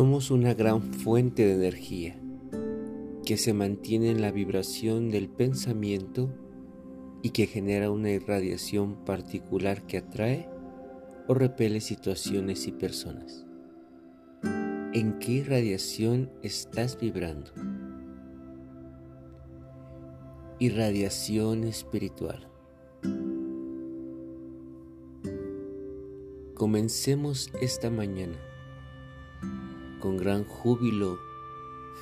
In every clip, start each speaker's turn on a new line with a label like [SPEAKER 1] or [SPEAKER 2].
[SPEAKER 1] Somos una gran fuente de energía que se mantiene en la vibración del pensamiento y que genera una irradiación particular que atrae o repele situaciones y personas. ¿En qué irradiación estás vibrando? Irradiación espiritual. Comencemos esta mañana con gran júbilo,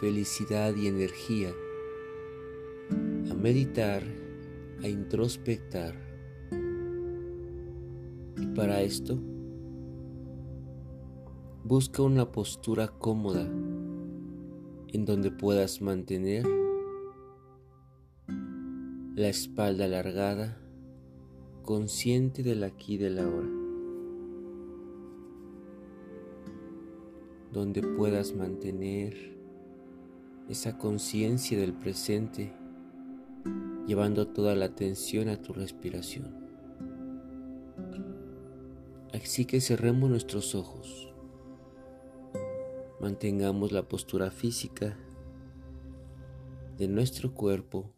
[SPEAKER 1] felicidad y energía a meditar, a introspectar. Y para esto, busca una postura cómoda en donde puedas mantener la espalda alargada, consciente del aquí y del ahora. Donde puedas mantener esa conciencia del presente, llevando toda la atención a tu respiración. Así que cerremos nuestros ojos, mantengamos la postura física de nuestro cuerpo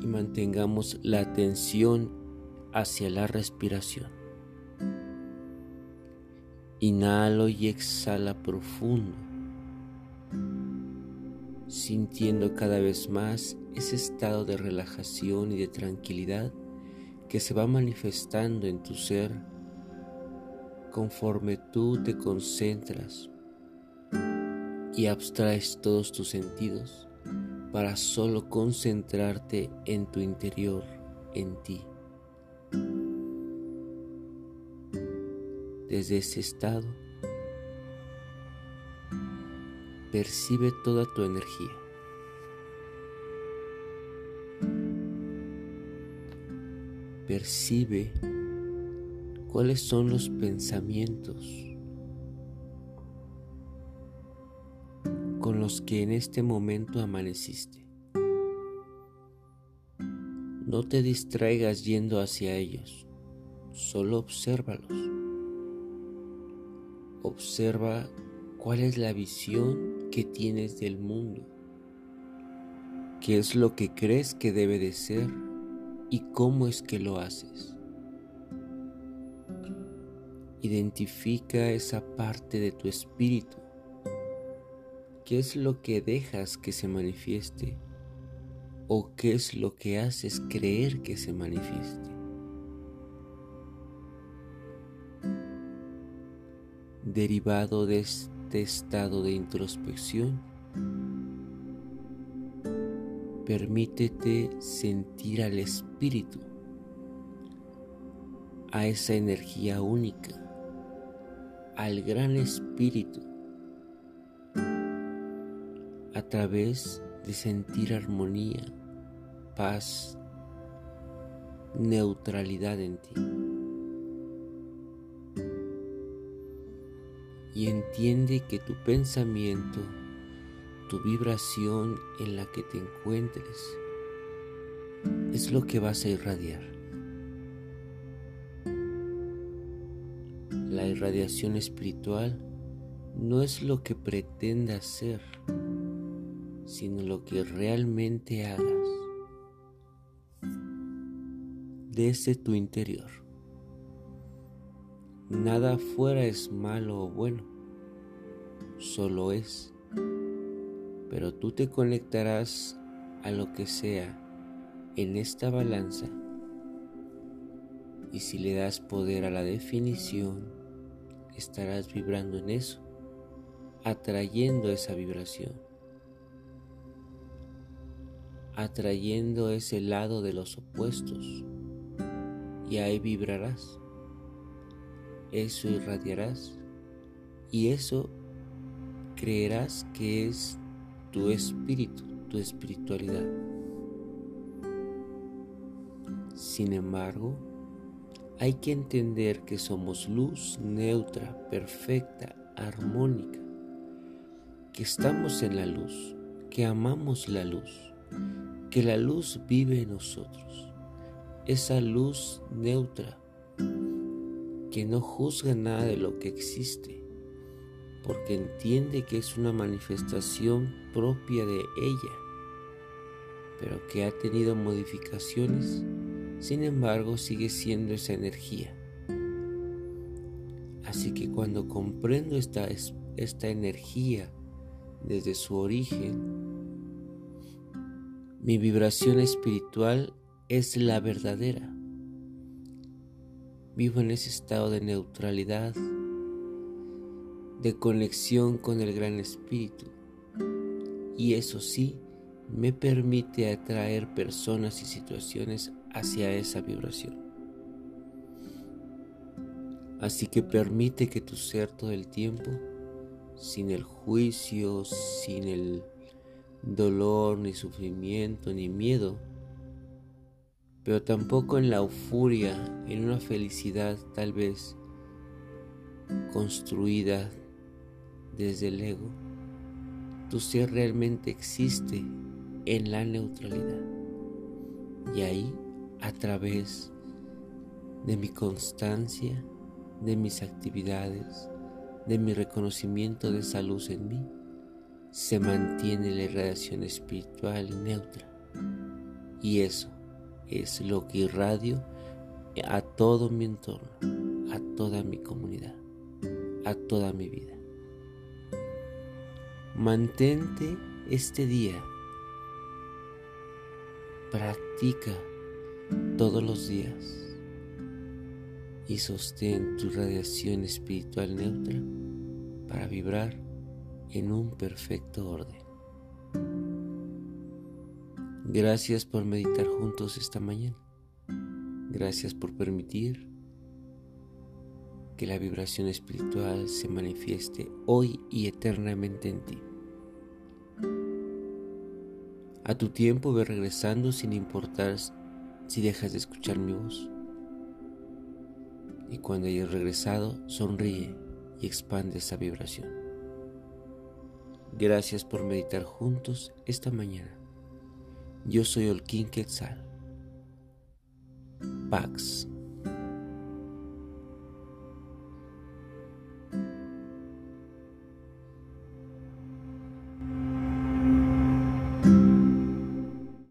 [SPEAKER 1] y mantengamos la atención hacia la respiración. Inhalo y exhala profundo, sintiendo cada vez más ese estado de relajación y de tranquilidad que se va manifestando en tu ser conforme tú te concentras y abstraes todos tus sentidos para solo concentrarte en tu interior, en ti. Desde ese estado, percibe toda tu energía. Percibe cuáles son los pensamientos con los que en este momento amaneciste. No te distraigas yendo hacia ellos, solo obsérvalos. Observa cuál es la visión que tienes del mundo, qué es lo que crees que debe de ser y cómo es que lo haces. Identifica esa parte de tu espíritu, qué es lo que dejas que se manifieste o qué es lo que haces creer que se manifieste. Derivado de este estado de introspección, permítete sentir al espíritu, a esa energía única, al gran espíritu, a través de sentir armonía, paz, neutralidad en ti. Y entiende que tu pensamiento, tu vibración en la que te encuentres, es lo que vas a irradiar. La irradiación espiritual no es lo que pretendas ser, sino lo que realmente hagas desde tu interior. Nada afuera es malo o bueno, solo es. Pero tú te conectarás a lo que sea en esta balanza Y si le das poder a la definición, estarás vibrando en eso, atrayendo esa vibración, atrayendo ese lado de los opuestos. Y ahí vibrarás, eso irradiarás y eso creerás que es tu espíritu, tu espiritualidad. Sin embargo, hay que entender que somos luz neutra, perfecta, armónica, que estamos en la luz, que amamos la luz, que la luz vive en nosotros. Esa luz neutra que no juzga nada de lo que existe, porque entiende que es una manifestación propia de ella, pero que ha tenido modificaciones sin embargo, sigue siendo esa energía. Así que cuando comprendo esta, esta energía desde su origen, mi vibración espiritual es la verdadera. Vivo en ese estado de neutralidad, de conexión con el Gran Espíritu. Y eso sí, me permite atraer personas y situaciones hacia esa vibración. Así que permite que tu ser todo el tiempo, sin el juicio, sin el dolor, ni sufrimiento, ni miedo, pero tampoco en la euforia, en una felicidad tal vez construida desde el ego, tu ser realmente existe en la neutralidad. Y ahí a través de mi constancia, de mis actividades, de mi reconocimiento de esa luz en mí, se mantiene la irradiación espiritual neutra. Y eso es lo que irradio a todo mi entorno, a toda mi comunidad, a toda mi vida. Mantente este día. Practica todos los días y sostén tu radiación espiritual neutra para vibrar en un perfecto orden. Gracias por meditar juntos esta mañana. Gracias por permitir que la vibración espiritual se manifieste hoy y eternamente en ti. A tu tiempo ve regresando sin importar si dejas de escuchar mi voz. Y cuando hayas regresado, sonríe y expande esa vibración. Gracias por meditar juntos esta mañana. Yo soy Olkin Quetzal. Pax.